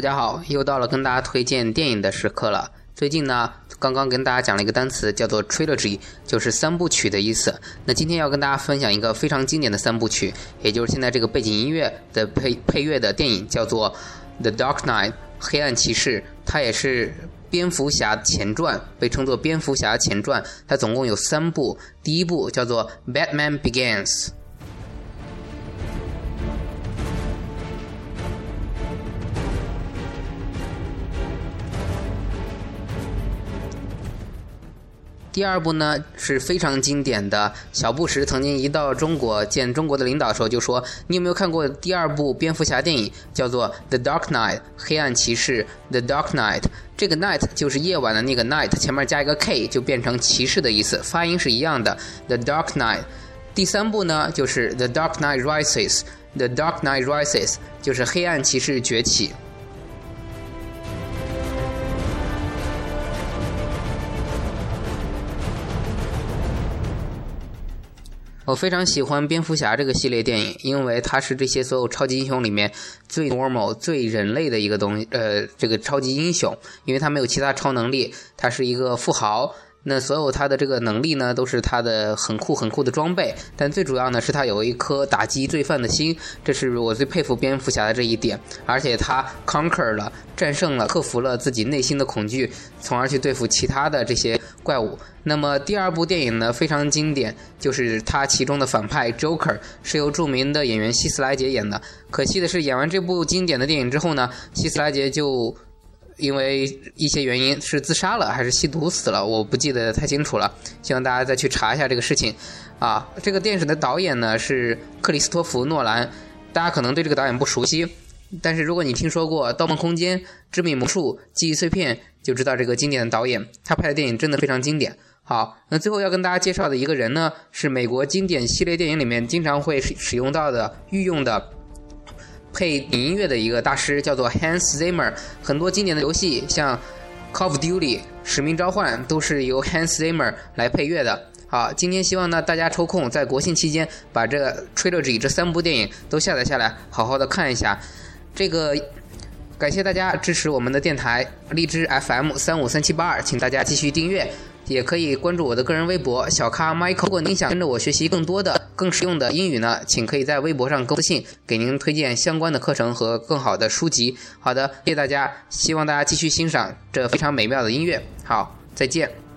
大家好，又到了跟大家推荐电影的时刻了。最近呢，刚刚跟大家讲了一个单词，叫做 trilogy，就是三部曲的意思。那今天要跟大家分享一个非常经典的三部曲，也就是现在这个背景音乐的配配乐的电影，叫做 The Dark Knight，黑暗骑士。它也是蝙蝠侠前传，被称作蝙蝠侠前传。它总共有三部，第一部叫做 Batman Begins。第二部呢是非常经典的。小布什曾经一到中国见中国的领导的时候就说：“你有没有看过第二部蝙蝠侠电影？叫做《The Dark Knight》黑暗骑士。The Dark Knight 这个 night 就是夜晚的那个 night，前面加一个 k 就变成骑士的意思，发音是一样的。The Dark Knight。第三部呢就是 The Dark Knight Rises。The Dark Knight Rises 就是黑暗骑士崛起。我非常喜欢蝙蝠侠这个系列电影，因为它是这些所有超级英雄里面最 normal、最人类的一个东西。呃，这个超级英雄，因为他没有其他超能力，他是一个富豪。那所有他的这个能力呢，都是他的很酷很酷的装备。但最主要呢，是他有一颗打击罪犯的心，这是我最佩服蝙蝠侠的这一点。而且他 conquer 了，战胜了，克服了自己内心的恐惧，从而去对付其他的这些怪物。那么第二部电影呢，非常经典，就是他其中的反派 Joker 是由著名的演员希斯莱杰演的。可惜的是，演完这部经典的电影之后呢，希斯莱杰就。因为一些原因是自杀了还是吸毒死了，我不记得太清楚了。希望大家再去查一下这个事情。啊，这个电影的导演呢是克里斯托弗·诺兰，大家可能对这个导演不熟悉，但是如果你听说过《盗梦空间》《致命魔术》《记忆碎片》，就知道这个经典的导演，他拍的电影真的非常经典。好，那最后要跟大家介绍的一个人呢，是美国经典系列电影里面经常会使用到的御用的。配音乐的一个大师叫做 Hans Zimmer，很多经典的游戏像《Call of Duty》《使命召唤》都是由 Hans Zimmer 来配乐的。好，今天希望呢大家抽空在国庆期间把这《Trilogy》这三部电影都下载下来，好好的看一下。这个感谢大家支持我们的电台荔枝 FM 三五三七八二，请大家继续订阅。也可以关注我的个人微博小咖 Michael。如果您想跟着我学习更多的、更实用的英语呢，请可以在微博上私信，给您推荐相关的课程和更好的书籍。好的，谢谢大家，希望大家继续欣赏这非常美妙的音乐。好，再见。